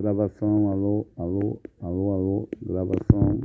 Gravação, alô, alô, alô, alô, gravação.